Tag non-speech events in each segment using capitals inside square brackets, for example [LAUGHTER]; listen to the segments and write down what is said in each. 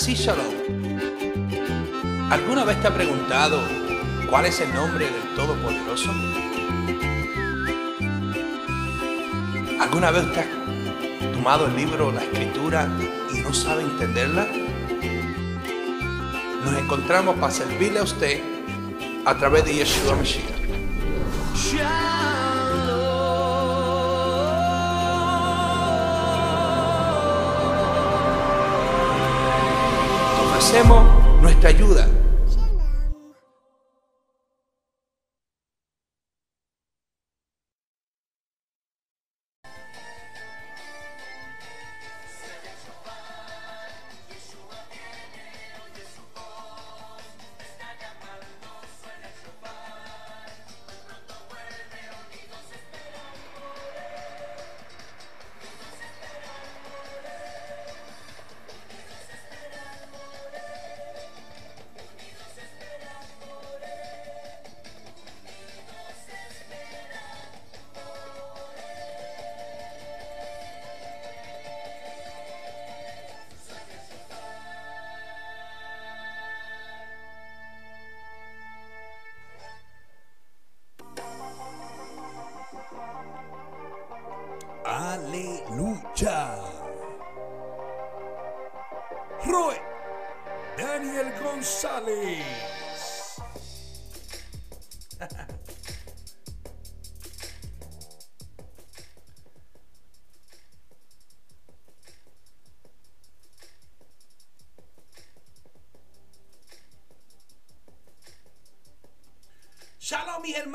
Así Shalom. ¿Alguna vez te ha preguntado cuál es el nombre del Todopoderoso? ¿Alguna vez te has tomado el libro, la escritura y no sabe entenderla? Nos encontramos para servirle a usted a través de Yeshua Mashiach. Ofrecemos nuestra ayuda Roy Daniel González.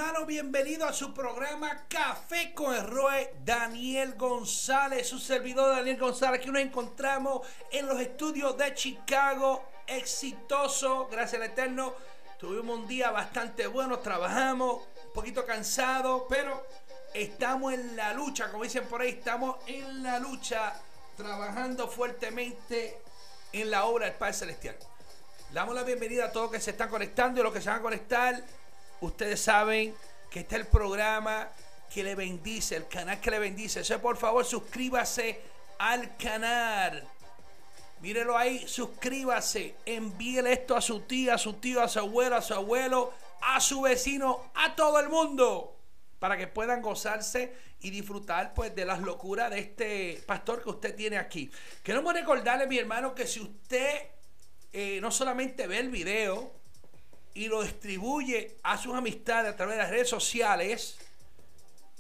Hermanos, bienvenidos a su programa Café con el Roe Daniel González, su servidor Daniel González, que nos encontramos en los estudios de Chicago, exitoso, gracias al Eterno. Tuvimos un día bastante bueno, trabajamos, un poquito cansados, pero estamos en la lucha, como dicen por ahí, estamos en la lucha, trabajando fuertemente en la obra del Padre Celestial. Le damos la bienvenida a todos que se están conectando y los que se van a conectar. Ustedes saben que está el programa que le bendice, el canal que le bendice. Eso por favor, suscríbase al canal. Mírelo ahí, suscríbase. Envíele esto a su tía, a su tío, a su abuelo, a su abuelo, a su vecino, a todo el mundo. Para que puedan gozarse y disfrutar pues de las locuras de este pastor que usted tiene aquí. Queremos recordarle, mi hermano, que si usted eh, no solamente ve el video, y lo distribuye a sus amistades a través de las redes sociales.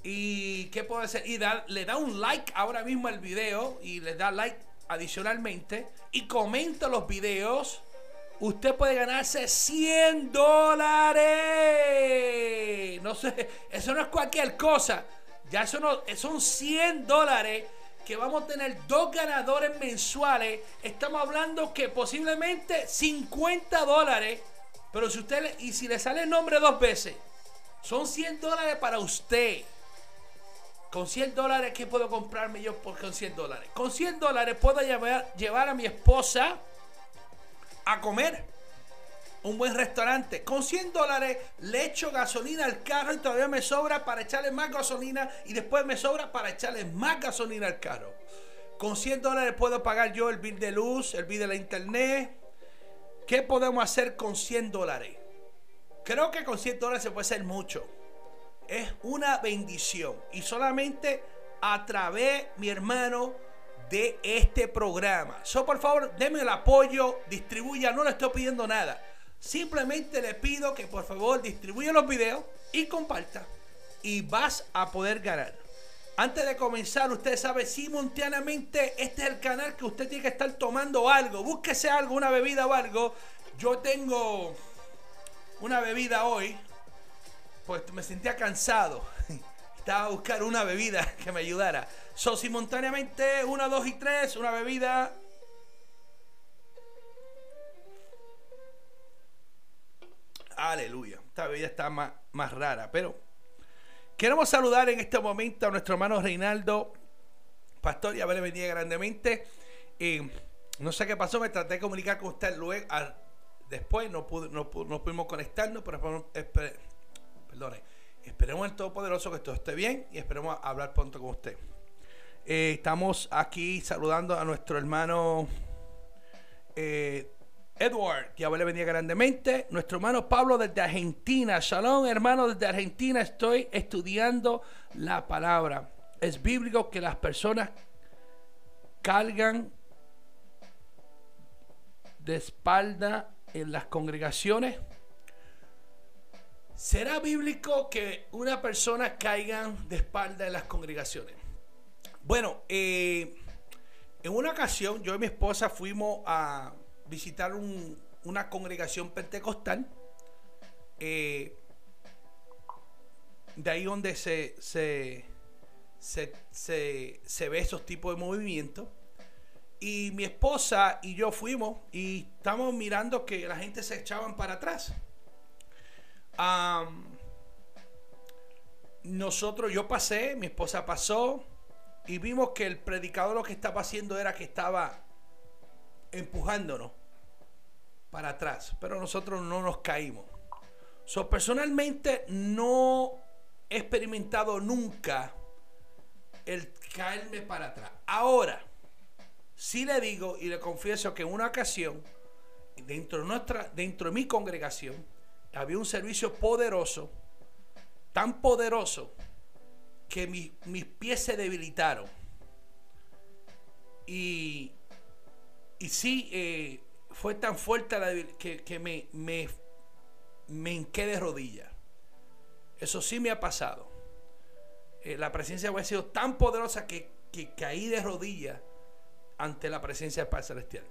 ¿Y qué puede hacer? Y le da un like ahora mismo al video y le da like adicionalmente y comenta los videos. Usted puede ganarse 100 dólares. No sé, eso no es cualquier cosa. Ya eso no, son 100 dólares que vamos a tener dos ganadores mensuales. Estamos hablando que posiblemente 50 dólares pero si usted y si le sale el nombre dos veces, son 100 dólares para usted. Con 100 dólares, ¿qué puedo comprarme yo por, con 100 dólares? Con 100 dólares puedo llevar, llevar a mi esposa a comer un buen restaurante. Con 100 dólares le echo gasolina al carro y todavía me sobra para echarle más gasolina y después me sobra para echarle más gasolina al carro. Con 100 dólares puedo pagar yo el bill de luz, el bill de la internet, ¿Qué podemos hacer con 100 dólares? Creo que con 100 dólares se puede hacer mucho. Es una bendición. Y solamente a través, mi hermano, de este programa. So, por favor, denme el apoyo, distribuya, no le estoy pidiendo nada. Simplemente le pido que por favor distribuya los videos y comparta. Y vas a poder ganar. Antes de comenzar, usted sabe simultáneamente, este es el canal que usted tiene que estar tomando algo. Búsquese algo, una bebida o algo. Yo tengo una bebida hoy, pues me sentía cansado. [LAUGHS] Estaba a buscar una bebida [LAUGHS] que me ayudara. So, simultáneamente, una, dos y tres, una bebida. Aleluya. Esta bebida está más, más rara, pero Queremos saludar en este momento a nuestro hermano Reinaldo, pastor, y a ver, bendiga grandemente. no sé qué pasó, me traté de comunicar con usted luego, después no, no, pudimos conectarnos, pero perdone, esperemos el Todopoderoso que todo esté bien y esperemos hablar pronto con usted. Eh, estamos aquí saludando a nuestro hermano eh, Edward, que le bendiga grandemente. Nuestro hermano Pablo desde Argentina. Shalom, hermano, desde Argentina. Estoy estudiando la palabra. Es bíblico que las personas cargan de espalda en las congregaciones. ¿Será bíblico que una persona caiga de espalda en las congregaciones? Bueno, eh, en una ocasión yo y mi esposa fuimos a visitar una congregación pentecostal. Eh, de ahí donde se, se, se, ve esos tipos de movimientos. Y mi esposa y yo fuimos y estamos mirando que la gente se echaban para atrás. nosotros, yo pasé, mi esposa pasó y vimos que el predicador lo que estaba haciendo era que estaba empujándonos para atrás, pero nosotros no nos caímos. So, personalmente no he experimentado nunca el caerme para atrás. Ahora, sí le digo y le confieso que en una ocasión, dentro de, nuestra, dentro de mi congregación, había un servicio poderoso, tan poderoso, que mis pies se debilitaron. Y, sí, eh, fue tan fuerte la que, me, me, me hinqué de rodillas. Eso sí me ha pasado. Eh, la presencia de ha sido tan poderosa que, caí de rodillas ante la presencia del Padre Celestial.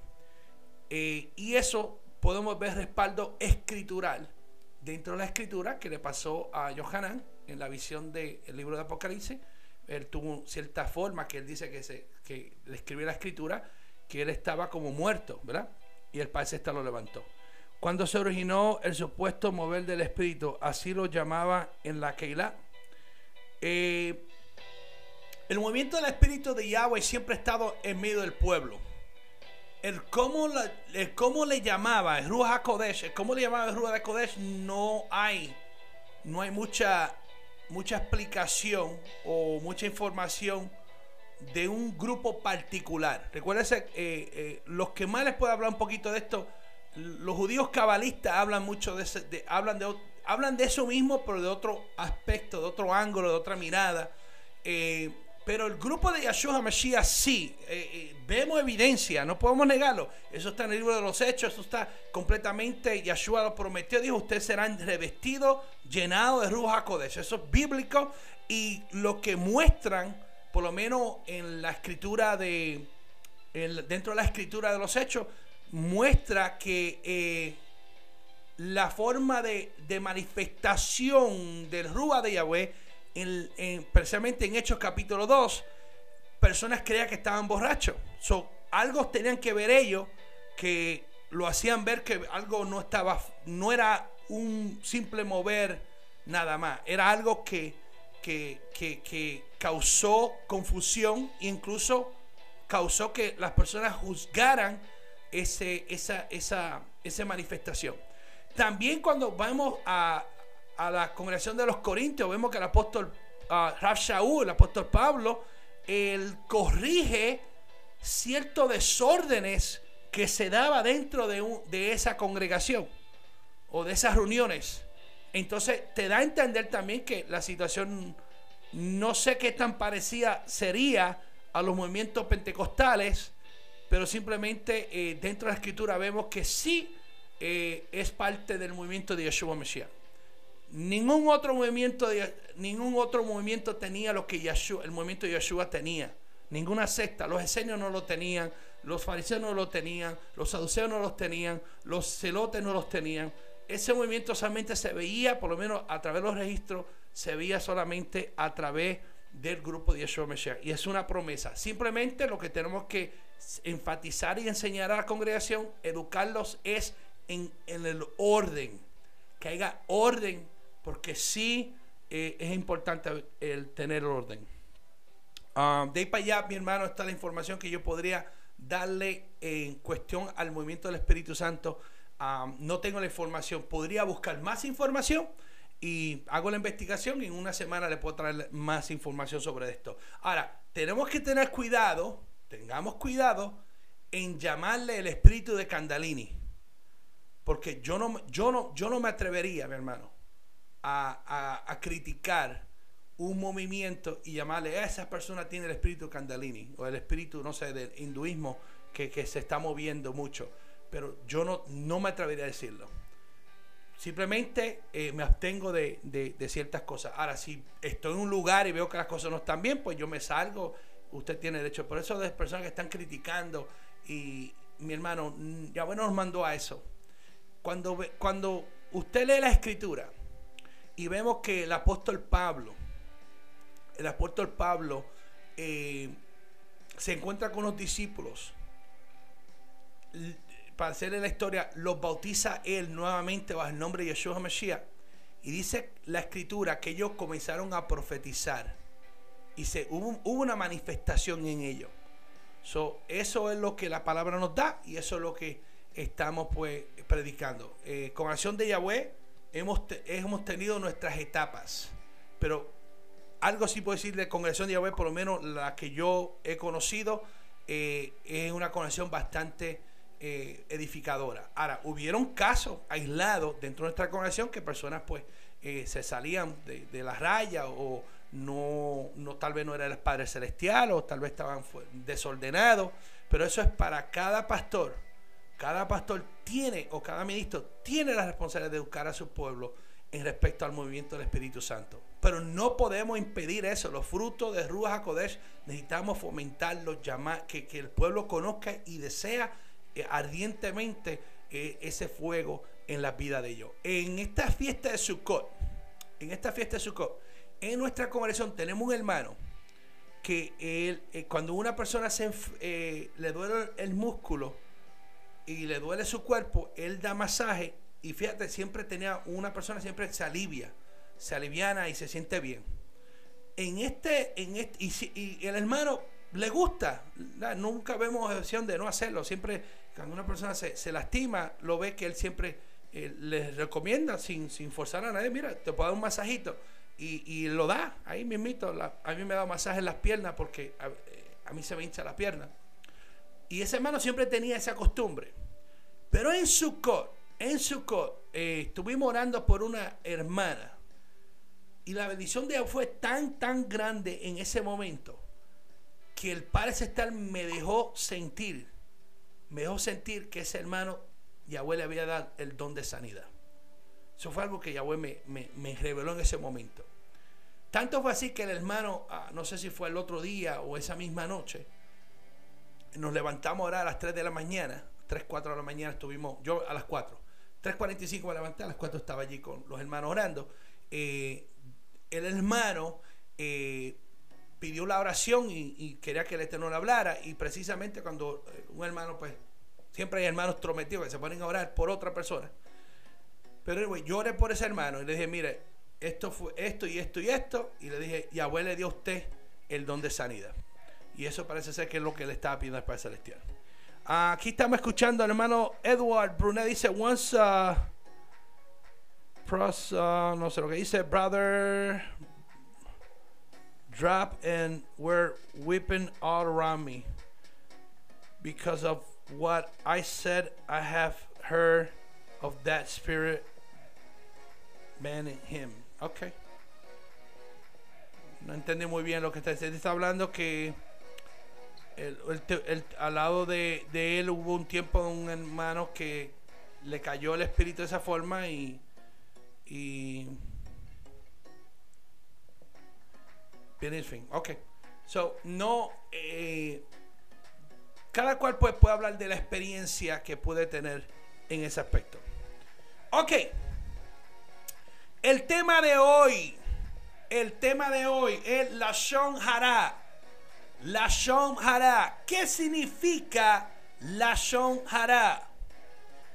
Eh, y eso podemos ver respaldo escritural dentro de la escritura que le pasó a Johanan en la visión del libro de Apocalipsis. Él tuvo cierta forma que él dice que, se, que le escribió la escritura que él estaba como muerto, ¿verdad? Y el Celestial lo levantó. Cuando se originó el supuesto mover del Espíritu, así lo llamaba en la Keilah, eh, el movimiento del Espíritu de Yahweh siempre ha estado en medio del pueblo. El cómo, el cómo le llamaba el Ruach HaKodesh, el cómo le llamaba el Ruach HaKodesh, no hay, no hay mucha, mucha explicación o mucha información de un grupo particular. Recuérdense, eh, eh, los que más les puedo hablar un poquito de esto, los judíos cabalistas hablan mucho de, ese, hablan de hablan de eso mismo, pero de otro aspecto, de otro ángulo, de otra mirada. Eh, pero el grupo de Yahshua Mashiach sí, vemos evidencia, no podemos negarlo. Eso está en el libro de los Hechos, eso está completamente, Yahshua lo prometió, dijo, ustedes serán revestidos, llenados de Ruach HaKodesh. Eso es bíblico y lo que muestran por lo menos en la escritura de, dentro de la escritura de los hechos, muestra que eh, la forma de, manifestación del Rúa de Yahweh, en, precisamente en Hechos capítulo 2, personas creían que estaban borrachos. So, algo tenían que ver ellos que lo hacían ver que algo no estaba, no era un simple mover nada más, era algo que que, causó confusión e incluso causó que las personas juzgaran ese, esa, esa, esa manifestación. También cuando vamos a, la congregación de los Corintios, vemos que el apóstol uh, el apóstol Pablo, él corrige ciertos desórdenes que se daba dentro de, de esa congregación o de esas reuniones. Entonces te da a entender también que la situación no sé qué tan parecida sería a los movimientos pentecostales, pero simplemente eh, dentro de la escritura vemos que sí eh, es parte del movimiento de Yeshua Mesías. Ningún otro movimiento, de, ningún otro movimiento tenía lo que el movimiento de Yeshua tenía. Ninguna secta. Los esenios no lo tenían, los fariseos no lo tenían, los saduceos no los tenían, los celotes no los tenían ese movimiento solamente se veía, por lo menos a través de los registros, se veía solamente a través del grupo de Yeshua Mesías. Y es una promesa. Simplemente lo que tenemos que enfatizar y enseñar a la congregación, educarlos, es en, el orden. Que haya orden, porque sí eh, es importante el tener orden. Ah, de ahí para allá, mi hermano, está la información que yo podría darle en cuestión al movimiento del Espíritu Santo no tengo la información, podría buscar más información y hago la investigación y en una semana le puedo traer más información sobre esto. Ahora, tenemos que tener cuidado, tengamos cuidado en llamarle el espíritu de Candalini. Porque yo no, yo no, yo no me atrevería, mi hermano, a, a, criticar un movimiento y llamarle a esa persona tiene el espíritu Candalini o el espíritu, no sé, del hinduismo que, que se está moviendo mucho. Pero yo no, no me atrevería a decirlo. Simplemente eh, me abstengo de, de, ciertas cosas. Ahora, si estoy en un lugar y veo que las cosas no están bien, pues yo me salgo. Usted tiene derecho. Por eso de personas que están criticando y mi hermano, ya bueno nos mandó a eso. Cuando, cuando usted lee la escritura y vemos que el apóstol Pablo, el apóstol Pablo eh, se encuentra con los discípulos para hacerle la historia, los bautiza él nuevamente bajo el nombre de Yeshua Mashiach. Y dice la escritura que ellos comenzaron a profetizar. Y se, hubo, una manifestación en ellos. So, eso es lo que la palabra nos da y eso es lo que estamos pues predicando. Eh, de Yahweh hemos, hemos tenido nuestras etapas. Pero algo sí puedo decir de congregación de Yahweh, por lo menos la que yo he conocido, eh, es una congregación bastante eh, edificadora. Ahora, hubieron casos aislados dentro de nuestra congregación que personas pues eh, se salían de, la raya o no, no, tal vez no era el Padre Celestial o tal vez estaban desordenados, pero eso es para cada pastor. Cada pastor tiene o cada ministro tiene la responsabilidad de educar a su pueblo en respecto al movimiento del Espíritu Santo. Pero no podemos impedir eso. Los frutos de Ruach HaKodesh necesitamos fomentarlos, llamar, que, que el pueblo conozca y desea eh, ardientemente eh, ese fuego en la vida de ellos. En esta fiesta de Sukkot, en esta fiesta de Sukkot, en nuestra congregación tenemos un hermano que él, eh, cuando una persona se, le duele el músculo y le duele su cuerpo, él da masaje y fíjate, siempre tenía una persona siempre se alivia, se aliviana y se siente bien. En este, en este, y el hermano le gusta, nunca vemos opción de no hacerlo, siempre cuando una persona se, lastima, lo ve que él siempre eh, les recomienda sin, sin forzar a nadie, mira, te puedo dar un masajito. Y, lo da, ahí mismito. a mí me da masaje en las piernas porque eh, a, mí se me hincha la pierna. Y ese hermano siempre tenía esa costumbre. Pero en su cor, en su eh, estuvimos orando por una hermana. Y la bendición de Dios fue tan, tan grande en ese momento que el Padre Celestial me dejó sentir me dejó sentir que ese hermano Yahweh le había dado el don de sanidad. Eso fue algo que Yahweh me, reveló en ese momento. Tanto fue así que el hermano, ah, no sé si fue el otro día o esa misma noche, nos levantamos ahora a las 3 de la mañana, 3, 4 de la mañana estuvimos, yo a las 4, 3.45 me levanté, a las 4 estaba allí con los hermanos orando. Eh, el hermano eh, pidió la oración y, quería que el Eterno le hablara. Y precisamente cuando eh, un hermano, pues, siempre hay hermanos trometidos que se ponen a orar por otra persona. Pero yo oré por ese hermano y le dije, mire, esto fue esto y esto y esto. Y le dije, y abuelo le dio a usted el don de sanidad. Y eso parece ser que es lo que le estaba pidiendo al Padre Celestial. Aquí estamos escuchando al hermano Edward Brunet. Dice, once, uh, uh, no sé lo que dice, brother drop and were whipping all around me because of what I said. I have heard of that spirit man in him. Okay. No entendí muy bien lo que está diciendo. Está hablando que el, el, al lado de, de, él hubo un tiempo un hermano que le cayó el espíritu de esa forma y, y fin. Ok. So, no. Eh, cada cual pues, puede hablar de la experiencia que puede tener en ese aspecto. Ok. El tema de hoy. El tema de hoy es la Shon Hara. La Shon Hara. ¿Qué significa la Shon Hara?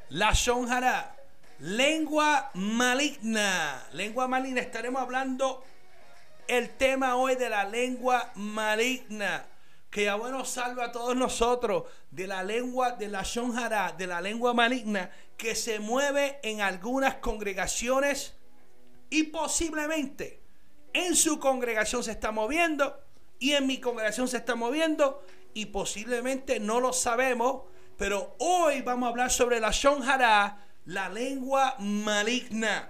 La Shon Hara. Lengua maligna. Lengua maligna. Estaremos hablando el tema hoy de la lengua maligna. Que ya bueno salve a todos nosotros de la lengua de la shonjara, de la lengua maligna que se mueve en algunas congregaciones y posiblemente en su congregación se está moviendo y en mi congregación se está moviendo y posiblemente no lo sabemos, pero hoy vamos a hablar sobre la Shonjara, la lengua maligna.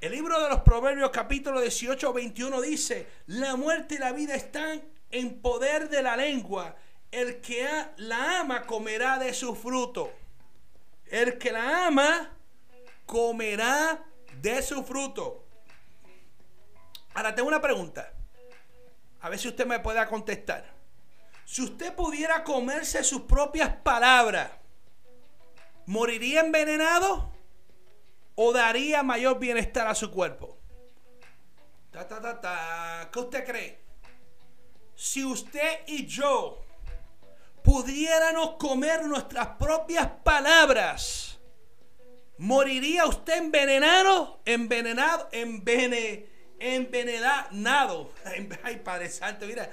El libro de los Proverbios capítulo 18 21 dice, la muerte y la vida están en poder de la lengua. El que la ama comerá de su fruto. El que la ama comerá de su fruto. Ahora tengo una pregunta. A ver si usted me pueda contestar. Si usted pudiera comerse sus propias palabras, ¿moriría envenenado o daría mayor bienestar a su cuerpo? Ta, ta, ta, ta. ¿Qué usted cree? Si usted y yo pudiéramos comer nuestras propias palabras, ¿moriría usted envenenado? Envenenado, envenenado, [LAUGHS] envenenado. Ay, Padre Santo, mira,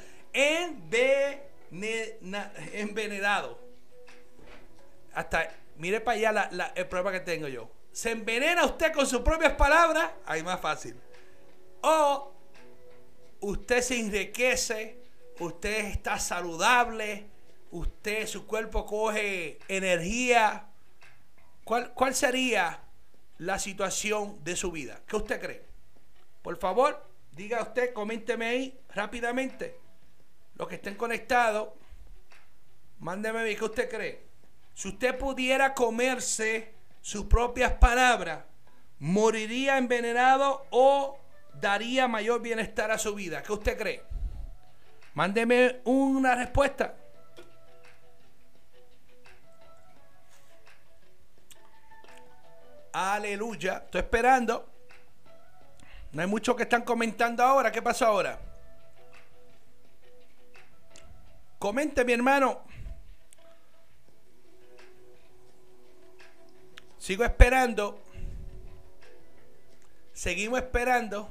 envenenado. Hasta, mire para allá la, el problema que tengo yo. ¿Se envenena usted con sus propias palabras? Ahí más fácil. O usted se enriquece, usted está saludable, usted, su cuerpo coge energía. ¿Cuál, cuál sería la situación de su vida? ¿Qué usted cree? Por favor, diga usted, coménteme ahí rápidamente. Los que estén conectados, mándeme qué usted cree. Si usted pudiera comerse sus propias palabras, ¿moriría envenenado o daría mayor bienestar a su vida? ¿Qué usted cree? Mándeme una respuesta. Aleluya. Estoy esperando. No hay muchos que están comentando ahora. ¿Qué pasó ahora? Comente, mi hermano. Sigo esperando. Seguimos esperando.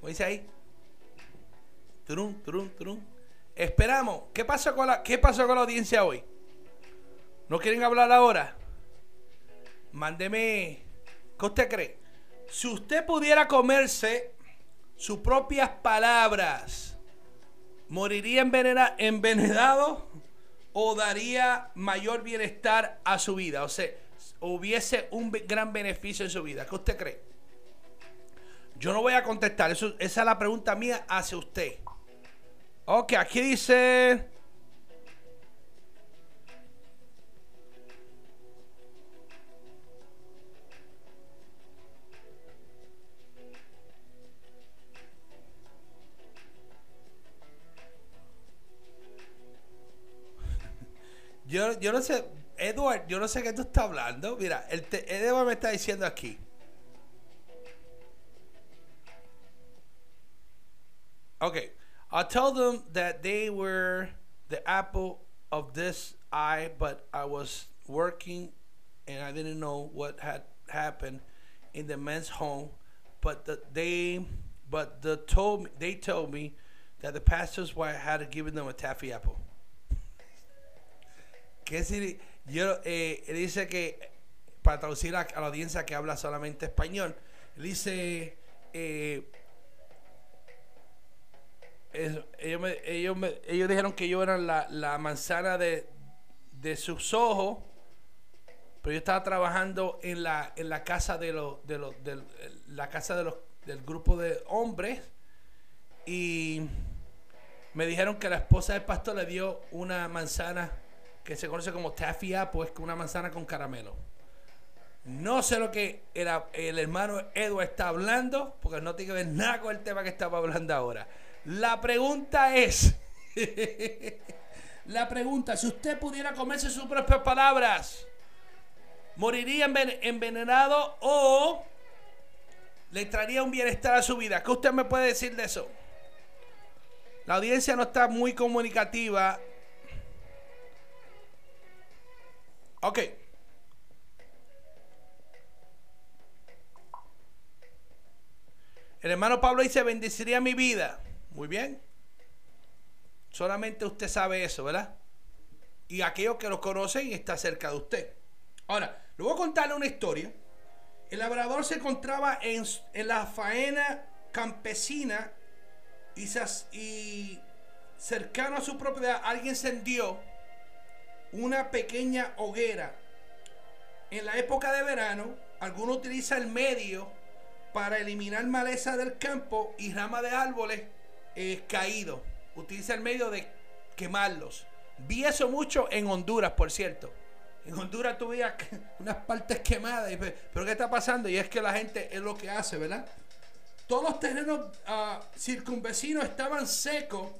¿Cómo dice ahí? Turun, turun, turun. Esperamos. ¿Qué pasó con la, qué con la audiencia hoy? ¿No quieren hablar ahora? Mándeme. ¿Qué usted cree? Si usted pudiera comerse sus propias palabras ¿Moriría envenenado o daría mayor bienestar a su vida? O sea, hubiese un gran beneficio en su vida. ¿Qué usted cree? Yo no voy a contestar. Eso, esa es la pregunta mía hacia usted. Ok, aquí dice... Yo, yo no sé, Edward, yo no sé qué tú estás hablando. Mira, el Edward me está diciendo aquí. Okay. I told them that they were the apple of this eye, but I was working and I didn't know what had happened in the men's home. But the, they, but the told me, they told me that the pastor's wife had given them a taffy apple. ¿Qué? Yo, eh, dice que, para traducir a, la audiencia que habla solamente español, dice, eh, ellos, ellos, dijeron que yo era la, manzana de, sus ojos, pero yo estaba trabajando en la, en la casa de los, de los, la casa de los, del grupo de hombres y me dijeron que la esposa del pastor le dio una manzana que se conoce como taffy pues una manzana con caramelo. No sé lo que era el hermano Edward está hablando, porque no tiene que ver nada con el tema que estaba hablando ahora. La pregunta es, [LAUGHS] la pregunta, si usted pudiera comerse sus propias palabras, ¿moriría envenenado o le traería un bienestar a su vida? ¿Qué usted me puede decir de eso? La audiencia no está muy comunicativa Ok. El hermano Pablo dice, bendeciría mi vida. Muy bien. Solamente usted sabe eso, ¿verdad? Y aquellos que lo conocen está cerca de usted. Ahora, le voy a contarle una historia. El labrador se encontraba en, la faena campesina y, y cercano a su propiedad, alguien encendió una pequeña hoguera. En la época de verano, alguno utiliza el medio para eliminar maleza del campo y ramas de árboles caídos. Utiliza el medio de quemarlos. Vi eso mucho en Honduras, por cierto. En Honduras tuve [LAUGHS] unas partes quemadas. Pero ¿qué está pasando? Y es que la gente es lo que hace, ¿verdad? Todos los terrenos uh, circunvecinos estaban secos.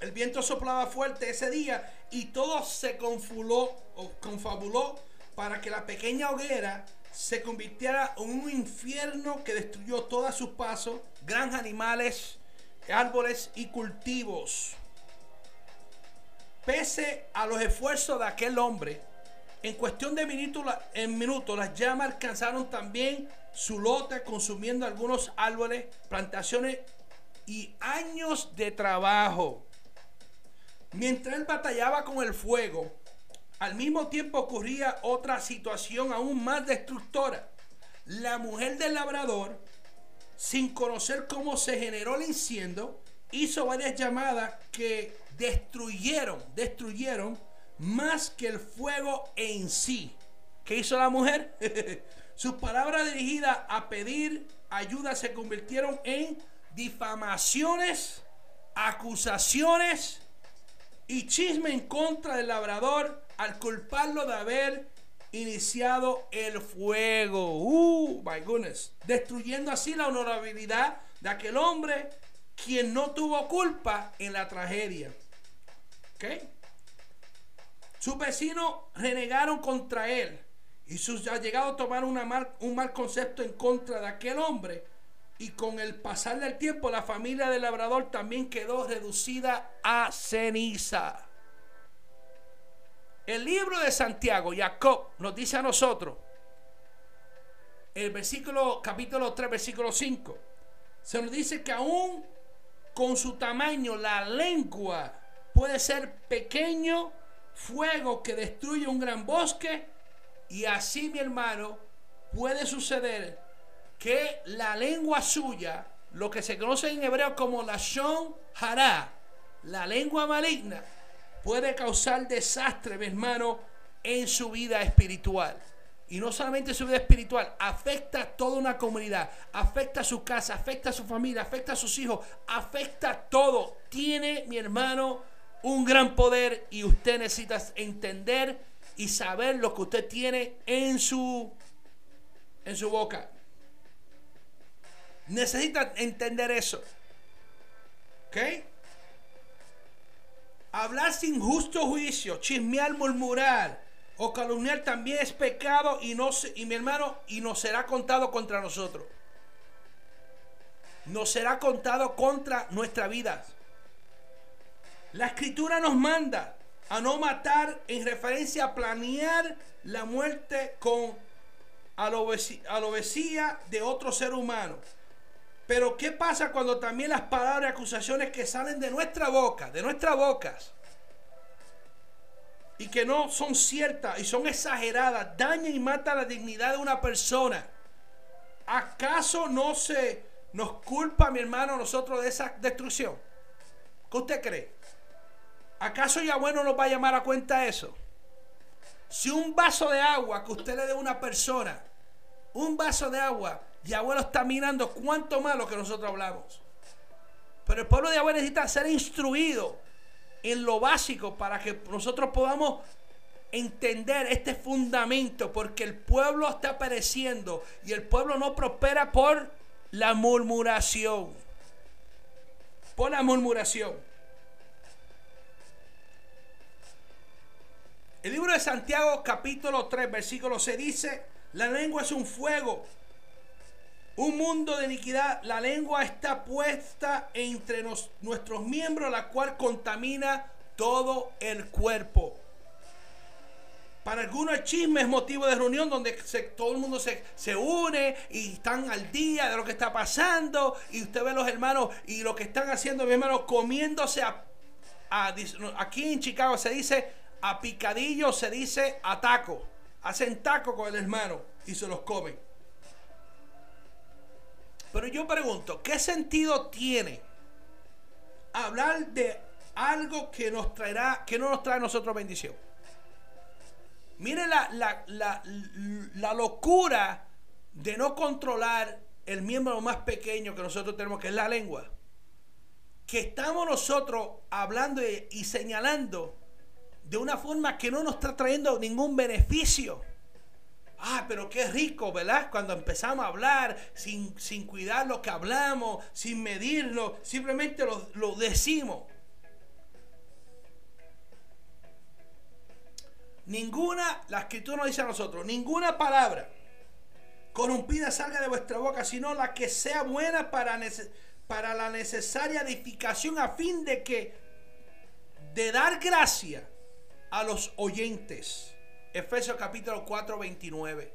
El viento soplaba fuerte ese día y todo se confuló o confabuló para que la pequeña hoguera se convirtiera en un infierno que destruyó todos sus pasos, grandes animales, árboles y cultivos. Pese a los esfuerzos de aquel hombre, en cuestión de minutos las llamas alcanzaron también su lote, consumiendo algunos árboles, plantaciones y años de trabajo. Mientras él batallaba con el fuego, al mismo tiempo ocurría otra situación aún más destructora. La mujer del labrador, sin conocer cómo se generó el incendio, hizo varias llamadas que destruyeron, destruyeron más que el fuego en sí. ¿Qué hizo la mujer? [LAUGHS] Sus palabras dirigidas a pedir ayuda se convirtieron en difamaciones, acusaciones y chisme en contra del labrador al culparlo de haber iniciado el fuego. Uh, my goodness. Destruyendo así la honorabilidad de aquel hombre quien no tuvo culpa en la tragedia. ¿Ok? Sus vecinos renegaron contra él y sus allegados tomaron una un mal concepto en contra de aquel hombre. Y con el pasar del tiempo, la familia del labrador también quedó reducida a ceniza. El libro de Santiago, Jacob, nos dice a nosotros, el versículo, capítulo 3, versículo 5, se nos dice que aún con su tamaño, la lengua puede ser pequeño fuego que destruye un gran bosque. Y así, mi hermano, puede suceder que la lengua suya, lo que se conoce en hebreo como la shon hará, la lengua maligna, puede causar desastre, mi hermano, en su vida espiritual. Y no solamente su vida espiritual, afecta a toda una comunidad, afecta a su casa, afecta a su familia, afecta a sus hijos, afecta a todo. Tiene, mi hermano, un gran poder y usted necesita entender y saber lo que usted tiene en su en su boca. Necesita entender eso. ¿Ok? Hablar sin justo juicio, chismear, murmurar o calumniar también es pecado y no y mi hermano y nos será contado contra nosotros. Nos será contado contra nuestra vida. La escritura nos manda a no matar en referencia a planear la muerte con alobesía de otro ser humano. Pero ¿qué pasa cuando también las palabras y acusaciones que salen de nuestra boca, de nuestras bocas, y que no son ciertas y son exageradas, dañan y matan la dignidad de una persona? ¿Acaso no se nos culpa, mi hermano, nosotros de esa destrucción? ¿Qué usted cree? ¿Acaso Yahweh no nos va a llamar a cuenta eso? Si un vaso de agua que usted le dé a una persona, un vaso de agua, Yahweh lo está mirando cuánto más lo que nosotros hablamos. Pero el pueblo de Yahweh necesita ser instruido en lo básico para que nosotros podamos entender este fundamento, porque el pueblo está pereciendo y el pueblo no prospera por la murmuración. Por la murmuración. El libro de Santiago capítulo 3 versículo 6 dice, la lengua es un fuego, un mundo de iniquidad. La lengua está puesta entre nuestros miembros, la cual contamina todo el cuerpo. Para algunos el chisme es motivo de reunión donde todo el mundo se, se, une y están al día de lo que está pasando. Y usted ve a los hermanos y lo que están haciendo, mi hermano, comiéndose a, aquí en Chicago se dice a picadillo se dice a taco. Hacen taco con el hermano y se los comen. Pero yo pregunto, ¿qué sentido tiene hablar de algo que nos traerá, que no nos trae a nosotros bendición. Mire la, la, la, la locura de no controlar el miembro más pequeño que nosotros tenemos, que es la lengua. Que estamos nosotros hablando y señalando de una forma que no nos está trayendo ningún beneficio. Ah, pero qué rico, ¿verdad? Cuando empezamos a hablar sin, sin cuidar lo que hablamos, sin medirlo, simplemente lo, lo decimos. Ninguna, la escritura nos dice a nosotros, ninguna palabra corrompida salga de vuestra boca, sino la que sea buena para, para la necesaria edificación a fin de que, de dar gracia a los oyentes. Efesios capítulo 4, 29.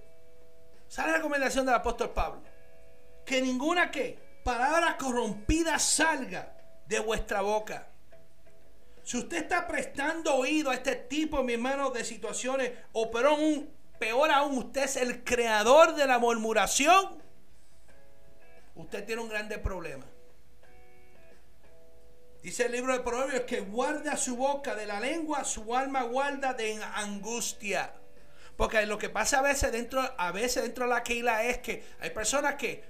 Sale la recomendación del apóstol Pablo. Que ninguna que palabra corrompida salga de vuestra boca si usted está prestando oído a este tipo, mi hermano, de situaciones, o pero peor aún, usted es el creador de la murmuración, usted tiene un grande problema. Dice el libro de Proverbios que guarda su boca de la lengua, su alma guarda de angustia. Porque lo que pasa a veces dentro, a veces dentro de la Keila es que hay personas que,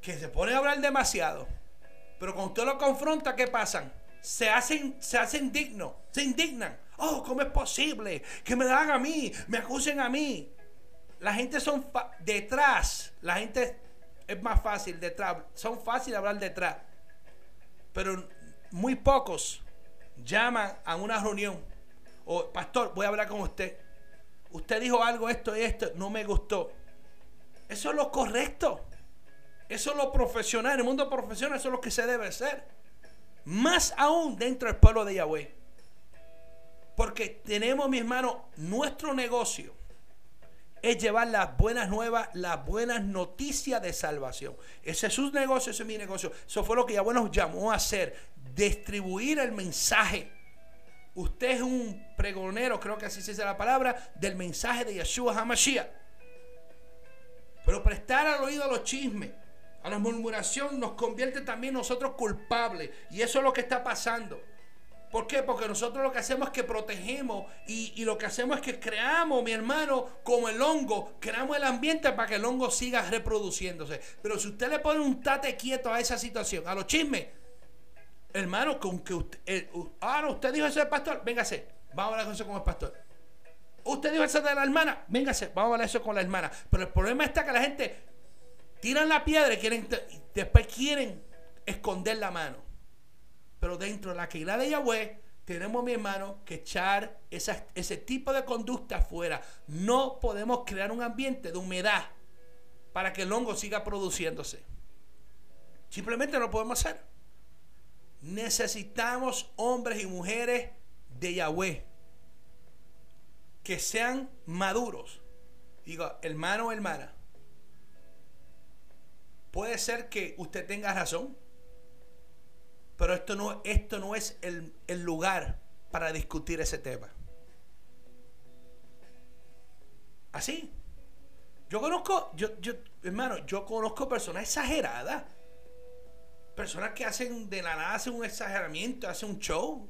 que se ponen a hablar demasiado. Pero cuando usted lo confronta, ¿qué pasan? se hacen, se hacen dignos, se indignan. Oh, ¿cómo es posible que me hagan a mí, me acusen a mí? La gente son detrás, la gente es más fácil detrás, son fáciles hablar detrás. Pero muy pocos llaman a una reunión. O, pastor, voy a hablar con usted. Usted dijo algo, esto y esto, no me gustó. Eso es lo correcto. Eso es lo profesional. En el mundo profesional, eso es lo que se debe hacer más aún dentro del pueblo de Yahweh. Porque tenemos, mi hermano, nuestro negocio es llevar las buenas nuevas, las buenas noticias de salvación. Ese es su negocio, ese es mi negocio. Eso fue lo que Yahweh nos llamó a hacer, distribuir el mensaje. Usted es un pregonero, creo que así se dice la palabra, del mensaje de Yeshua HaMashiach. Pero prestar al oído a los chismes a la murmuración nos convierte también nosotros culpables. Y eso es lo que está pasando. ¿Por qué? Porque nosotros lo que hacemos es que protegemos y, lo que hacemos es que creamos, mi hermano, como el hongo, creamos el ambiente para que el hongo siga reproduciéndose. Pero si usted le pone un tate quieto a esa situación, a los chismes, hermano, con que usted, ahora usted dijo eso del pastor, véngase, vamos a hablar eso con el pastor. Usted dijo eso de la hermana, véngase, vamos a hablar eso con la hermana. Pero el problema está que la gente tiran la piedra y quieren, después quieren esconder la mano. Pero dentro de la Keilah de Yahweh tenemos, mi hermano, que echar ese tipo de conducta fuera. No podemos crear un ambiente de humedad para que el hongo siga produciéndose. Simplemente no lo podemos hacer. Necesitamos hombres y mujeres de Yahweh que sean maduros. Digo, hermano o hermana, Puede ser que usted tenga razón, pero esto no, esto no es el, lugar para discutir ese tema. Así. Yo conozco, yo, yo, hermano, yo conozco personas exageradas. Personas que hacen de la nada, hacen un exageramiento, hacen un show.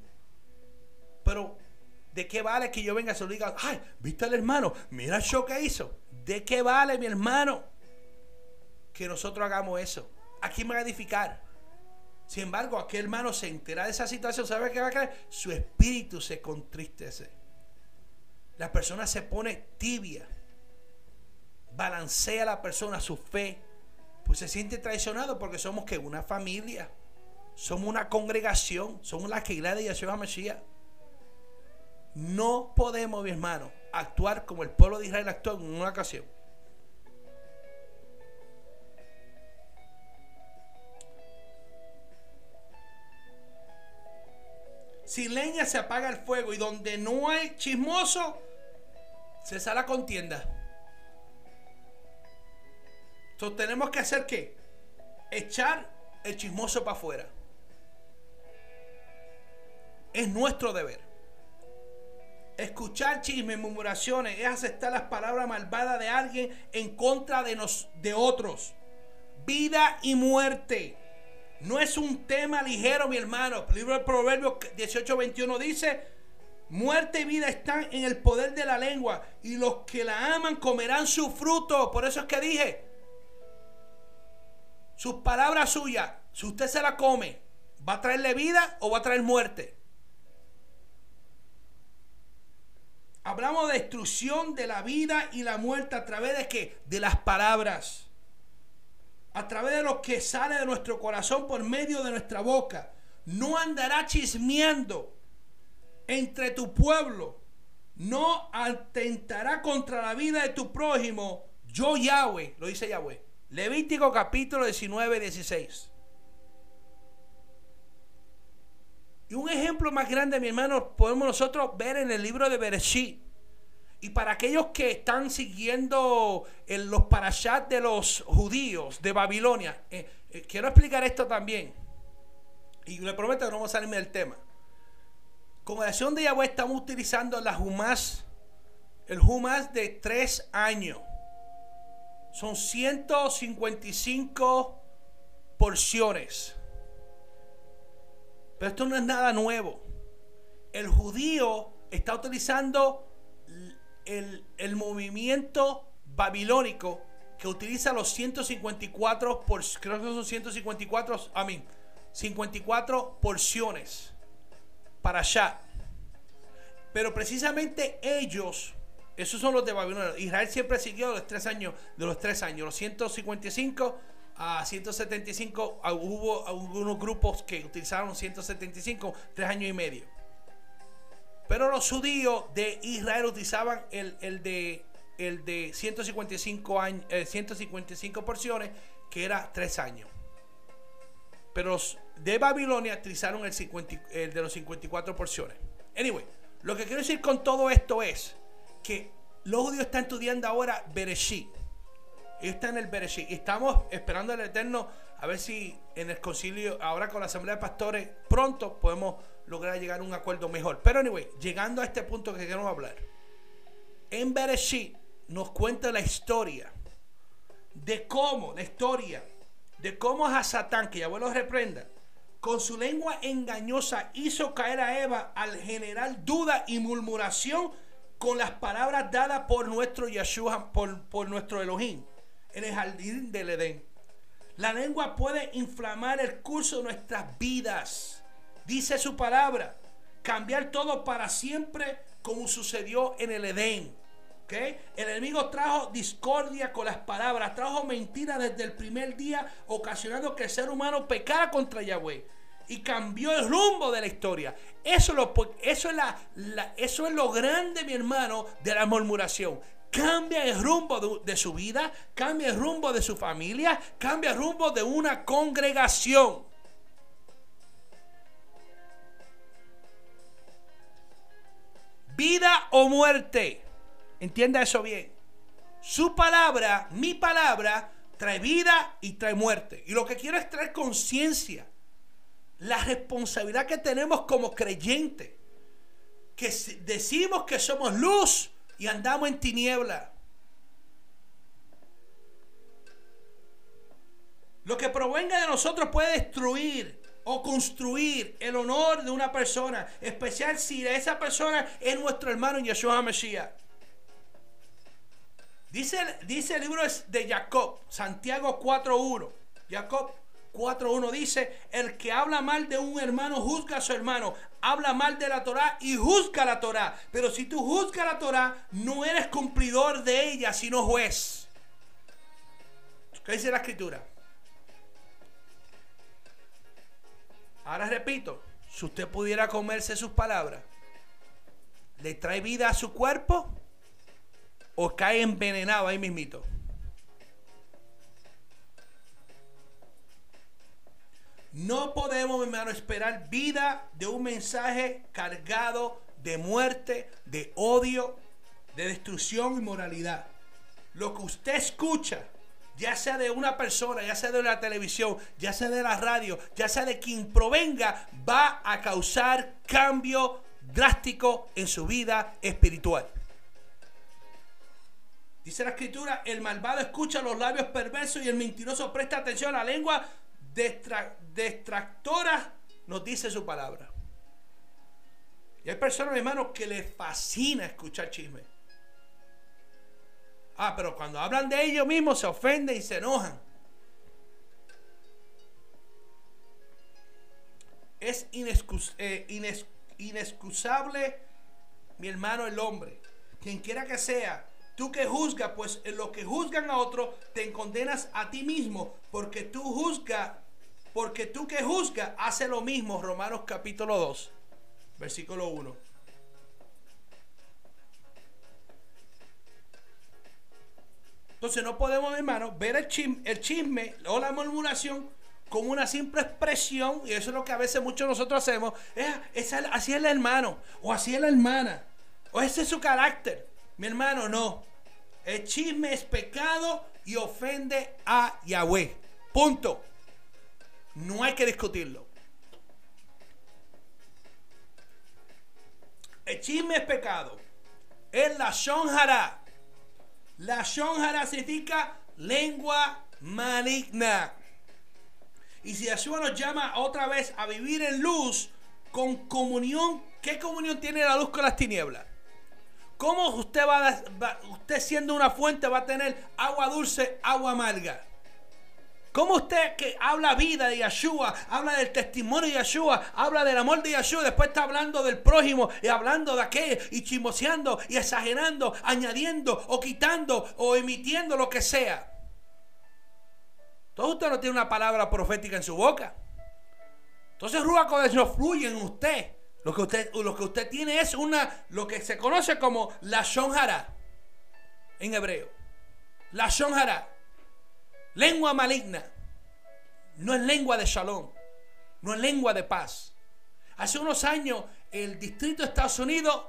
Pero, ¿de qué vale que yo venga y se lo diga? Ay, ¿viste al hermano? Mira el show que hizo. ¿De qué vale, mi hermano? que nosotros hagamos eso. ¿A quién va a edificar? Sin embargo, aquel hermano se entera de esa situación, ¿sabe qué va a creer? Su espíritu se contristece. La persona se pone tibia. Balancea a la persona su fe. Pues se siente traicionado porque somos que una familia. Somos una congregación. Somos la que de Yeshua Mashiach. No podemos, mi hermano, actuar como el pueblo de Israel actuó en una ocasión. Si leña se apaga el fuego y donde no hay chismoso, se sale contienda. Entonces tenemos que hacer qué? Echar el chismoso para afuera. Es nuestro deber. Escuchar chismes, murmuraciones, es aceptar las palabras malvadas de alguien en contra de, nos, de otros. Vida y muerte No es un tema ligero, mi hermano. El libro del Proverbio 18:21 dice, muerte y vida están en el poder de la lengua y los que la aman comerán su fruto. Por eso es que dije, sus palabras suyas, si usted se la come, ¿va a traerle vida o va a traer muerte? Hablamos de destrucción de la vida y la muerte a través de qué? De las palabras. A través de lo que sale de nuestro corazón por medio de nuestra boca. No andará chismeando entre tu pueblo. No atentará contra la vida de tu prójimo. Yo Yahweh, lo dice Yahweh. Levítico capítulo 19, 16. Y un ejemplo más grande, mi hermano, podemos nosotros ver en el libro de Bereshit. Y para aquellos que están siguiendo en los parashat de los judíos de Babilonia, eh, eh, quiero explicar esto también. Y le prometo que no vamos a salirme del tema. Con oración de Yahweh estamos utilizando la Humas, el Humas de tres años. Son 155 porciones. Pero esto no es nada nuevo. El judío está utilizando el, movimiento babilónico que utiliza los 154 por, creo que son 154 a mí 54 porciones para allá. Pero precisamente ellos esos son los de Babilonia. Israel siempre siguió los tres años de los tres años los 155 a 175 ah, hubo algunos grupos que utilizaron 175 tres años y medio pero los judíos de Israel utilizaban el, de el de 155 años 155 porciones que era tres años. Pero los de Babilonia utilizaron el, el de los 54 porciones. Anyway lo que quiero decir con todo esto es que los judíos están estudiando ahora Bereshit. Está en el Bereshit. Y estamos esperando al Eterno a ver si en el concilio, ahora con la Asamblea de Pastores, pronto podemos lograr llegar a un acuerdo mejor. Pero anyway, llegando a este punto que queremos hablar. En Bereshit nos cuenta la historia de cómo, la historia de cómo a Satán, que ya lo reprenda, con su lengua engañosa hizo caer a Eva al generar duda y murmuración con las palabras dadas por nuestro Yeshua, por, por nuestro Elohim en el jardín del Edén. La lengua puede inflamar el curso de nuestras vidas. Dice su palabra. Cambiar todo para siempre como sucedió en el Edén. ¿Okay? El enemigo trajo discordia con las palabras, trajo mentira desde el primer día, ocasionando que el ser humano pecara contra Yahweh y cambió el rumbo de la historia. Eso, lo, eso, es, la, eso es lo grande, mi hermano, de la murmuración cambia el rumbo de, su vida, cambia el rumbo de su familia, cambia el rumbo de una congregación. Vida o muerte. Entienda eso bien. Su palabra, mi palabra, trae vida y trae muerte. Y lo que quiero es traer conciencia. La responsabilidad que tenemos como creyentes. Que decimos que somos luz y andamos en tiniebla. Lo que provenga de nosotros puede destruir o construir el honor de una persona, especial si esa persona es nuestro hermano Yeshua Mesías. Dice, dice el libro de Jacob, Santiago 4.1. Jacob 4.1 dice, el que habla mal de un hermano juzga a su hermano, habla mal de la Torah y juzga la Torah. Pero si tú juzgas la Torah, no eres cumplidor de ella, sino juez. ¿Qué dice la escritura? Ahora repito, si usted pudiera comerse sus palabras, ¿le trae vida a su cuerpo o cae envenenado ahí mismito? No podemos, hermano, esperar vida de un mensaje cargado de muerte, de odio, de destrucción y moralidad. Lo que usted escucha, ya sea de una persona, ya sea de la televisión, ya sea de la radio, ya sea de quien provenga, va a causar cambio drástico en su vida espiritual. Dice la escritura, el malvado escucha los labios perversos y el mentiroso presta atención a la lengua detractoras, nos dice su palabra. Y hay personas, hermanos, que les fascina escuchar chisme. Ah, pero cuando hablan de ellos mismos se ofenden y se enojan. Es eh, inexcusable, mi hermano, el hombre. Quien quiera que sea, tú que juzgas, pues en lo que juzgan a otro, te condenas a ti mismo, porque tú juzgas, porque tú que juzgas, hace lo mismo. Romanos capítulo 2, versículo 1. Entonces no podemos, hermano, ver el chisme, o la murmuración como una simple expresión, y eso es lo que a veces muchos nosotros hacemos, es, así es el hermano, o así es la hermana, o ese es su carácter. Mi hermano, no. El chisme es pecado y ofende a Yahweh. Punto. No hay que discutirlo. El chisme es pecado. Es la shonjara. La shonjara significa lengua maligna. Y si Yeshua nos llama otra vez a vivir en luz, con comunión, ¿qué comunión tiene la luz con las tinieblas? ¿Cómo usted va, a, usted siendo una fuente va a tener agua dulce, agua amarga? ¿Cómo usted que habla vida de Yeshua, habla del testimonio de Yeshua, habla del amor de Yeshua, después está hablando del prójimo y hablando de aquel y chismoseando y exagerando, añadiendo o quitando o emitiendo lo que sea? Todo usted no tiene una palabra profética en su boca. Entonces Ruach no fluye en usted. Lo que usted, lo que usted tiene es una, lo que se conoce como la shonjara en hebreo. La shonjara. Lengua maligna. No es lengua de shalom. No es lengua de paz. Hace unos años el distrito de Estados Unidos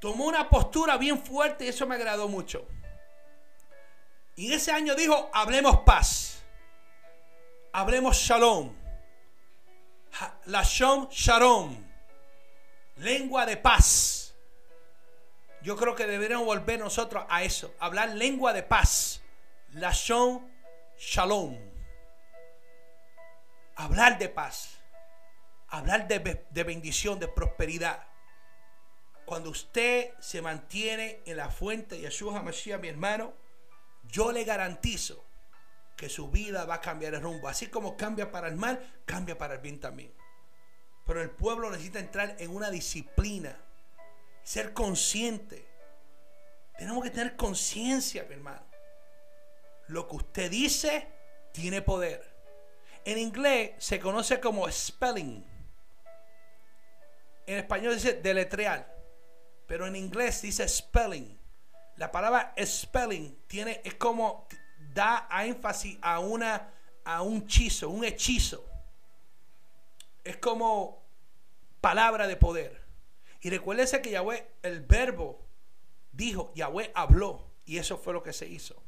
tomó una postura bien fuerte y eso me agradó mucho. Y en ese año dijo, hablemos paz. Hablemos shalom. La shon shalom. Lengua de paz. Yo creo que deberíamos volver nosotros a eso. Hablar lengua de paz. La shon shalom. Hablar de paz. Hablar de, bendición, de prosperidad. Cuando usted se mantiene en la fuente de Yeshua HaMashiach, mi hermano, yo le garantizo que su vida va a cambiar el rumbo. Así como cambia para el mal, cambia para el bien también. Pero el pueblo necesita entrar en una disciplina, ser consciente. Tenemos que tener conciencia, mi hermano. Lo que usted dice tiene poder. En inglés se conoce como spelling. En español dice deletrear. Pero en inglés dice spelling. La palabra spelling tiene, es como da énfasis a, una, a un hechizo, un hechizo. Es como palabra de poder. Y recuérdese que Yahweh, el verbo, dijo, Yahweh habló. Y eso fue lo que se hizo.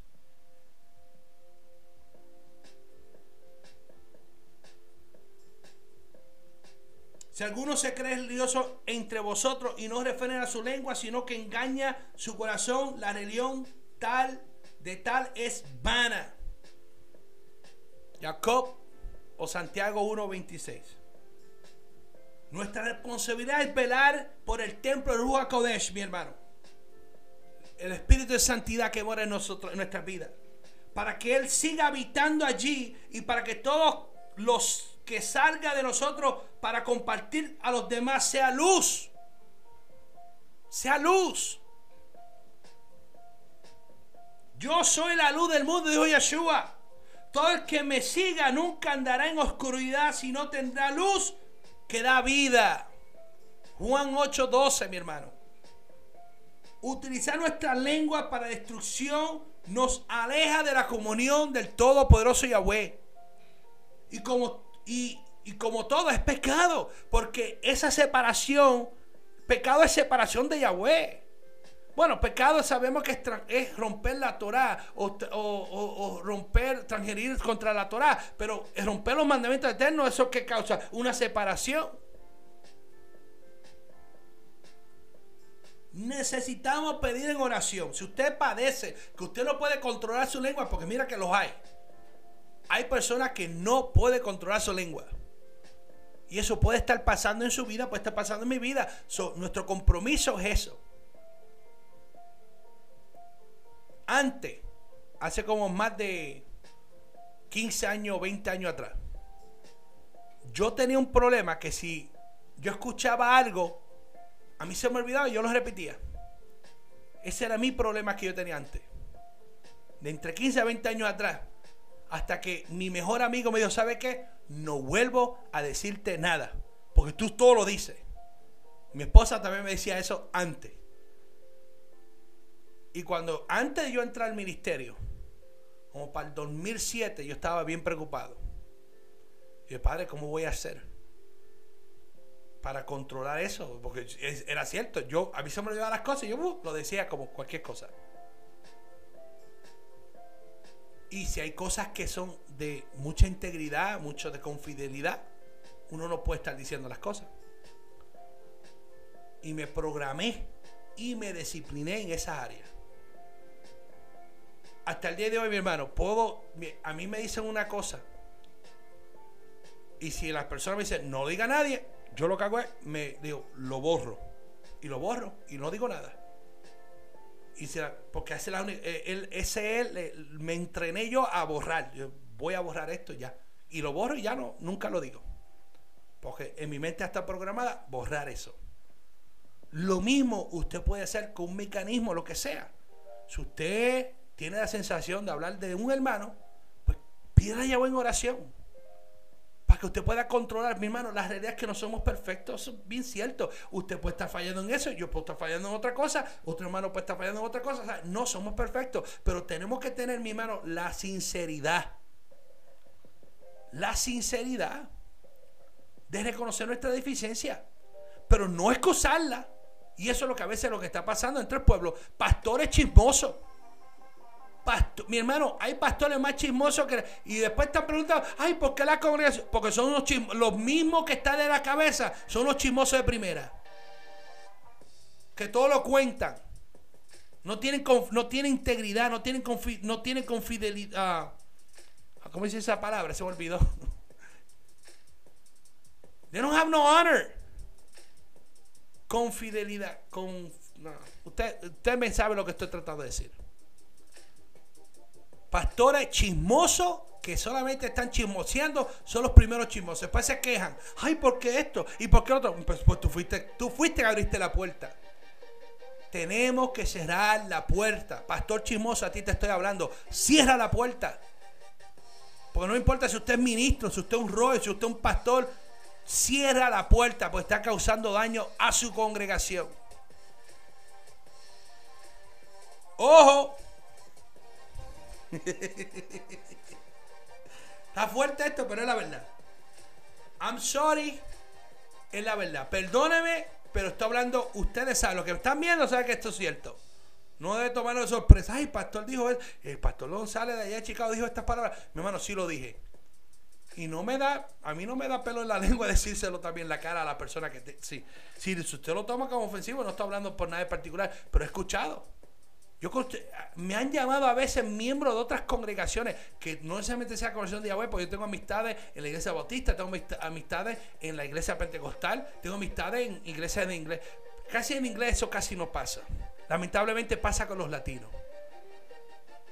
Si alguno se cree religioso entre vosotros y no refrena su lengua, sino que engaña su corazón, la religión tal de tal es vana. Jacob o Santiago 1.26. Nuestra responsabilidad es velar por el templo de Ruach Kodesh, mi hermano. El espíritu de santidad que mora en nosotros, en nuestra vida. Para que Él siga habitando allí y para que todos los que salga de nosotros para compartir a los demás sea luz. Sea luz. Yo soy la luz del mundo, dijo Yeshua. Todo el que me siga nunca andará en oscuridad, sino tendrá luz que da vida. Juan 8:12, mi hermano. Utilizar nuestra lengua para destrucción nos aleja de la comunión del Todopoderoso Yahweh. Y como, y, como todo es pecado, porque esa separación, pecado es separación de Yahweh. Bueno, pecado sabemos que es, romper la Torah o, romper, transgerir contra la Torah, pero romper los mandamientos eternos, eso que causa una separación. Necesitamos pedir en oración. Si usted padece que usted no puede controlar su lengua, porque mira que los hay. Hay personas que no pueden controlar su lengua. Y eso puede estar pasando en su vida, puede estar pasando en mi vida. nuestro compromiso es eso. Antes, hace como más de 15 años, 20 años atrás, yo tenía un problema que si yo escuchaba algo, a mí se me olvidaba y yo lo repetía. Ese era mi problema que yo tenía antes. De entre 15 a 20 años atrás. Hasta que mi mejor amigo me dijo, ¿sabe qué? No vuelvo a decirte nada. Porque tú todo lo dices. Mi esposa también me decía eso antes. Y cuando antes de yo entrar al ministerio, como para el 2007, yo estaba bien preocupado. Y yo, padre, ¿cómo voy a hacer? Para controlar eso. Porque era cierto. Yo, a mí se me olvidaban las cosas y yo uh, lo decía como cualquier cosa. Y si hay cosas que son de mucha integridad, mucho de confidelidad, uno no puede estar diciendo las cosas. Y me programé y me discipliné en esas áreas. Hasta el día de hoy, mi hermano, puedo, a mí me dicen una cosa. Y si las personas me dicen, no diga a nadie, yo lo que hago es, me digo, lo borro. Y lo borro y no digo nada. Y porque hace la eh, él, ese él, me entrené yo a borrar. Yo voy a borrar esto ya. Y lo borro y ya no, nunca lo digo. Porque en mi mente está programada borrar eso. Lo mismo usted puede hacer con un mecanismo, lo que sea. Si usted tiene la sensación de hablar de un hermano, pues pídale ya en oración que usted pueda controlar, mi hermano, la realidad es que no somos perfectos, es bien cierto. Usted puede estar fallando en eso, yo puedo estar fallando en otra cosa, otro hermano puede estar fallando en otra cosa. O sea, no somos perfectos, pero tenemos que tener, mi hermano, la sinceridad. La sinceridad de reconocer nuestra deficiencia, pero no excusarla. Y eso es lo que a veces lo que está pasando entre el pueblo. Pastores chismosos mi hermano, hay pastores más chismosos que... Y después están preguntando, ay, ¿por qué la congregación? Porque son unos los mismos que están de la cabeza, son los chismosos de primera. Que todo lo cuentan. No tienen, no tienen integridad, no tienen, no tienen confidelidad. Ah, ¿Cómo dice esa palabra? Se me olvidó. [LAUGHS] They don't have no honor. Confidelidad. Con, Usted, usted me sabe lo que estoy tratando de decir pastores chismosos que solamente están chismoseando son los primeros chismosos. Después se quejan. Ay, ¿por qué esto? ¿Y por qué otro? Pues, pues tú fuiste, tú fuiste que abriste la puerta. Tenemos que cerrar la puerta. Pastor chismoso, a ti te estoy hablando. Cierra la puerta. Porque no importa si usted es ministro, si usted es un rey, si usted es un pastor. Cierra la puerta porque está causando daño a su congregación. Ojo, [LAUGHS] Está fuerte esto, pero es la verdad. I'm sorry, es la verdad. Perdóneme, pero estoy hablando, ustedes saben, lo que están viendo saben que esto es cierto. No debe tomarlo de sorpresa. Ay, pastor dijo, el pastor González de allá de Chicago dijo estas palabras. Mi hermano, sí lo dije. Y no me da, a mí no me da pelo en la [LAUGHS] lengua decírselo también en la cara a la persona que te, sí. Si usted lo toma como ofensivo, no está hablando por nada en particular, pero he escuchado. Yo me han llamado a veces miembros de otras congregaciones que no necesariamente sea congregación de Yahweh, porque yo tengo amistades en la iglesia bautista, tengo amistades en la iglesia pentecostal, tengo amistades en iglesias de inglés. Casi en inglés eso casi no pasa. Lamentablemente pasa con los latinos.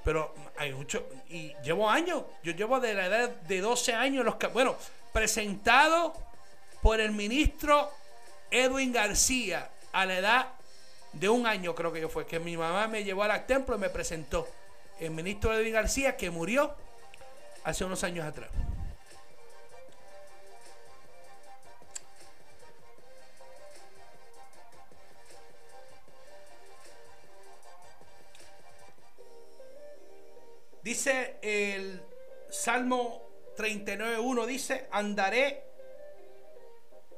Pero hay mucho, y llevo años, yo llevo de la edad de 12 años, los bueno, presentado por el ministro Edwin García a la edad de un año creo que yo fue, que mi mamá me llevó al templo y me presentó el ministro Edwin García que murió hace unos años atrás. Dice el Salmo 39.1, dice, andaré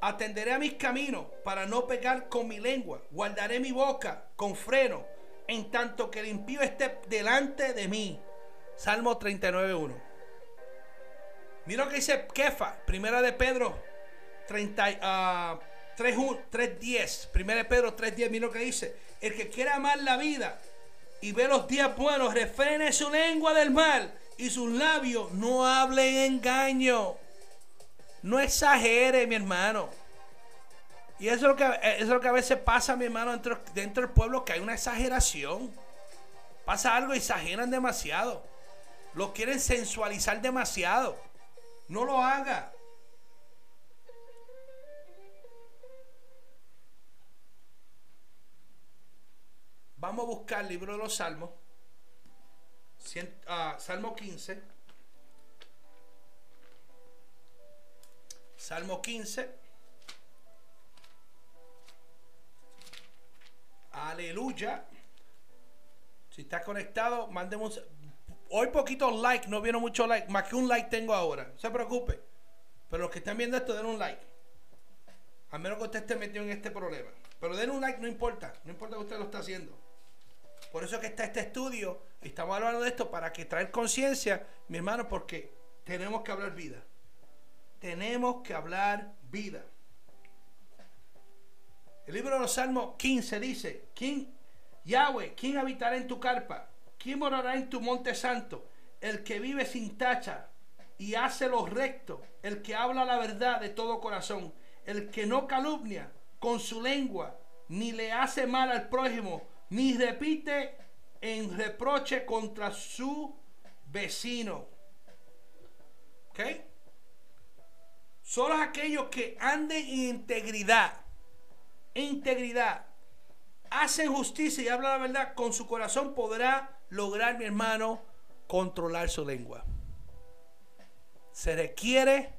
Atenderé a mis caminos para no pecar con mi lengua. Guardaré mi boca con freno, en tanto que el impío esté delante de mí. Salmo 39.1. Mira lo que dice Kefa, primera de Pedro 30, 3.10. Primera de Pedro 3.10, mira lo que dice. El que quiera amar la vida y ve los días buenos, refrene su lengua del mal y sus labios no hablen engaño. No exagere, mi hermano. Y eso es lo que, eso es lo que a veces pasa, mi hermano, dentro, dentro del pueblo, que hay una exageración. Pasa algo y exageran demasiado. Lo quieren sensualizar demasiado. No lo haga. Vamos a buscar el libro de los Salmos. Ah, Salmo 15. Salmo 15. Aleluya. Si está conectado, mandemos. Hoy poquitos like, no vieron mucho like. Más que un like tengo ahora. No se preocupe. Pero los que están viendo esto, den un like. A menos que usted esté metido en este problema. Pero den un like, no importa. No importa que usted lo esté haciendo. Por eso que está este estudio. Estamos hablando de esto para que traer conciencia, mi hermano, porque tenemos que hablar vida. Tenemos que hablar vida. El libro de los Salmos 15 dice, ¿quién, Yahweh, quién habitará en tu carpa? ¿Quién morará en tu monte santo? El que vive sin tacha y hace lo recto, el que habla la verdad de todo corazón, el que no calumnia con su lengua, ni le hace mal al prójimo, ni repite en reproche contra su vecino. ¿Ok? Solo aquellos que anden en integridad, integridad, hacen justicia y hablan la verdad con su corazón podrá lograr, mi hermano, controlar su lengua. Se requiere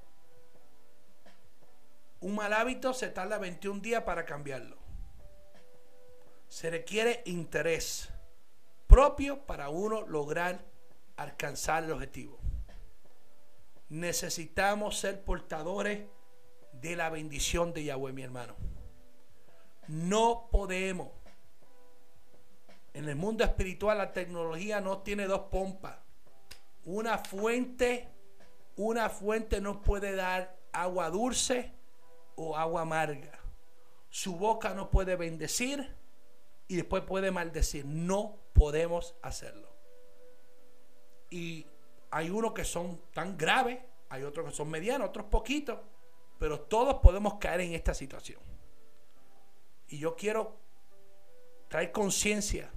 un mal hábito, se tarda 21 días para cambiarlo se requiere interés propio para uno lograr alcanzar el objetivo. Necesitamos ser portadores de la bendición de Yahweh, mi hermano. No podemos. En el mundo espiritual la tecnología no tiene dos pompas. Una fuente, una fuente no puede dar agua dulce o agua amarga. Su boca no puede bendecir y después puede maldecir. No podemos hacerlo. Y hay unos que son tan graves, hay otros que son medianos, otros poquitos, pero todos podemos caer en esta situación. Y yo quiero traer conciencia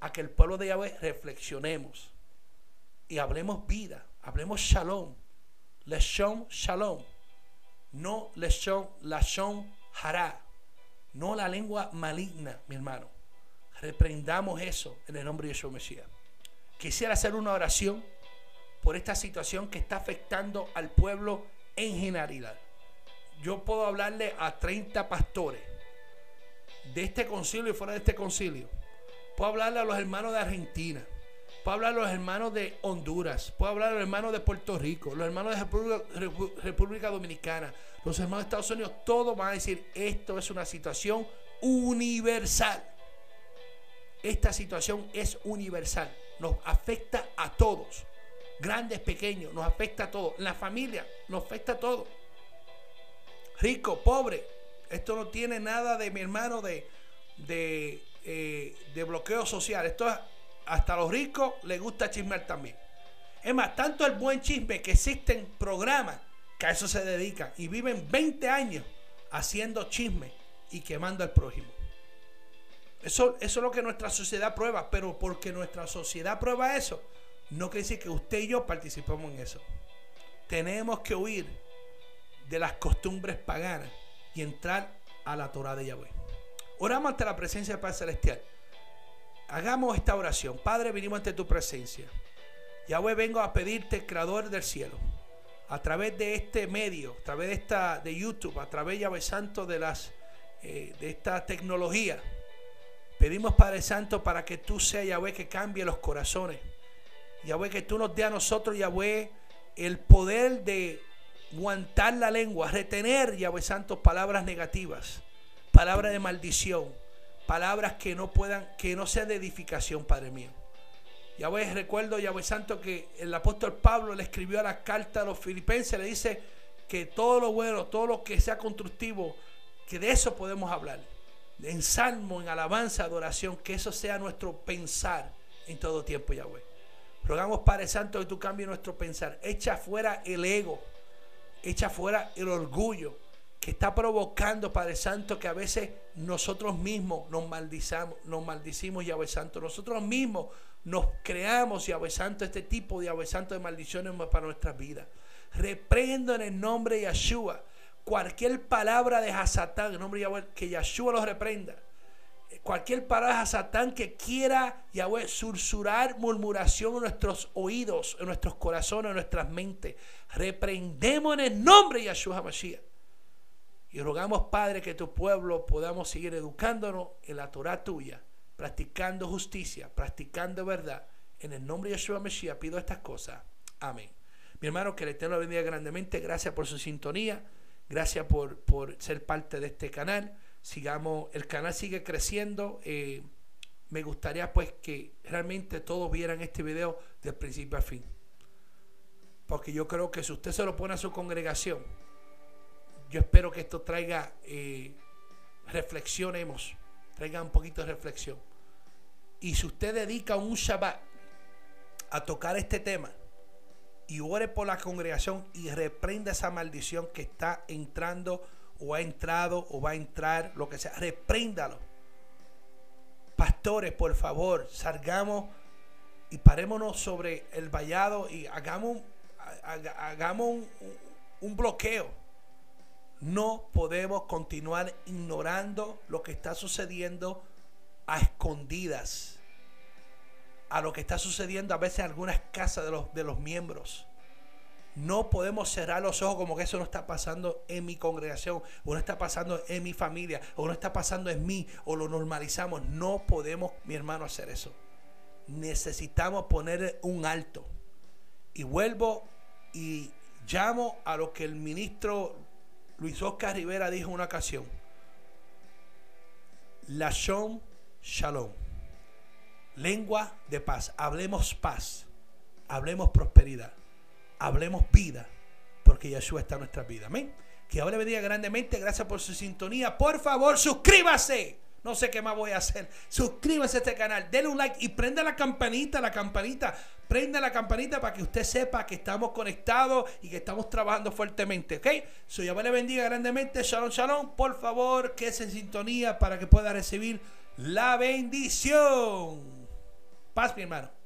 a que el pueblo de Yahweh reflexionemos y hablemos vida, hablemos shalom, leshon shalom, no leshon lashon hará, no la lengua maligna, mi hermano. Reprendamos eso en el nombre de Yeshua Mesías. Quisiera hacer una oración por esta situación que está afectando al pueblo en generalidad. Yo puedo hablarle a 30 pastores de este concilio y fuera de este concilio. Puedo hablarle a los hermanos de Argentina. Puedo hablarle a los hermanos de Honduras. Puedo hablar a los hermanos de Puerto Rico. Los hermanos de República, República Dominicana. Los hermanos de Estados Unidos. Todos van a decir, esto es una situación universal esta situación es universal, nos afecta a todos, grandes, pequeños, nos afecta a todos, la familia nos afecta a todos, rico, pobre, esto no tiene nada de mi hermano de, de, eh, de bloqueo social, esto es, hasta a los ricos les gusta chismear también. Es más, tanto el buen chisme que existen programas que a eso se dedican y viven 20 años haciendo chisme y quemando al prójimo. Eso, eso es lo que nuestra sociedad prueba, pero porque nuestra sociedad prueba eso, no quiere decir que usted y yo participemos en eso. Tenemos que huir de las costumbres paganas y entrar a la Torah de Yahweh. Oramos ante la presencia del Padre Celestial. Hagamos esta oración. Padre, venimos ante tu presencia. Yahweh, vengo a pedirte, creador del cielo, a través de este medio, a través de esta de YouTube, a través, Yahweh Santo, de las eh, de esta tecnología Pedimos, Padre Santo, para que tú seas, Yahweh, que cambie los corazones. Yahweh, que tú nos dé a nosotros, Yahweh, el poder de aguantar la lengua, retener, Yahweh Santo, palabras negativas, palabras de maldición, palabras que no puedan, que no sean de edificación, Padre mío. Yahweh, recuerdo, Yahweh Santo, que el apóstol Pablo le escribió a la carta a los filipenses, le dice que todo lo bueno, todo lo que sea constructivo, que de eso podemos hablar en salmo, en alabanza, adoración, que eso sea nuestro pensar en todo tiempo, Yahweh. Rogamos, Padre Santo, que tú cambies nuestro pensar. Echa fuera el ego. Echa fuera el orgullo que está provocando, Padre Santo, que a veces nosotros mismos nos maldizamos, nos maldicimos, Yahweh Santo. Nosotros mismos nos creamos, Yahweh Santo, este tipo de Yahweh Santo de maldiciones para nuestras vidas. Reprendo en el nombre de Yahshua cualquier palabra de Hasatán, en el nombre de Yahweh, que Yahshua los reprenda. Cualquier palabra de Hasatán que quiera, Yahweh, sursurar murmuración en nuestros oídos, en nuestros corazones, en nuestras mentes. Reprendemos en el nombre de Yahshua HaMashiach. Y rogamos, Padre, que tu pueblo podamos seguir educándonos en la Torah tuya, practicando justicia, practicando verdad. En el nombre de Yeshua Mesías pido estas cosas. Amén. Mi hermano, que el Eterno bendiga grandemente. Gracias por su sintonía. Gracias por, por ser parte de este canal. Sigamos, el canal sigue creciendo. Eh, me gustaría pues que realmente todos vieran este video del principio al fin. Porque yo creo que si usted se lo pone a su congregación, yo espero que esto traiga, eh, reflexionemos, traiga un poquito de reflexión. Y si usted dedica un Shabbat a tocar este tema y ore por la congregación y reprenda esa maldición que está entrando o ha entrado o va a entrar, lo que sea, repréndalo. Pastores, por favor, salgamos y parémonos sobre el vallado y hagamos, hagamos un bloqueo no podemos continuar ignorando lo que está sucediendo a escondidas. A lo que está sucediendo a veces en algunas casas de los, de los miembros. No podemos cerrar los ojos como que eso no está pasando en mi congregación, o no está pasando en mi familia, o no está pasando en mí, o lo normalizamos. No podemos, mi hermano, hacer eso. Necesitamos poner un alto. Y vuelvo y llamo a lo que el ministro Luis Oscar Rivera dijo en una ocasión, Lashon Shalom, lengua de paz, hablemos paz, hablemos prosperidad, hablemos vida, porque Yeshua está en nuestra vida. Amén. Que ahora bendiga grandemente, gracias por su sintonía. Por favor, suscríbase. No sé qué más voy a hacer. Suscríbase a este canal, denle un like y prenda la campanita, la campanita. Prenda la campanita para que usted sepa que estamos conectados y que estamos trabajando fuertemente. ¿Ok? Soy Yahweh le bendiga grandemente. Shalom, shalom. Por favor, que en sintonía para que pueda recibir la bendición. Paz, mi hermano.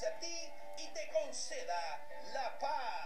Hacia ti y te conceda la paz.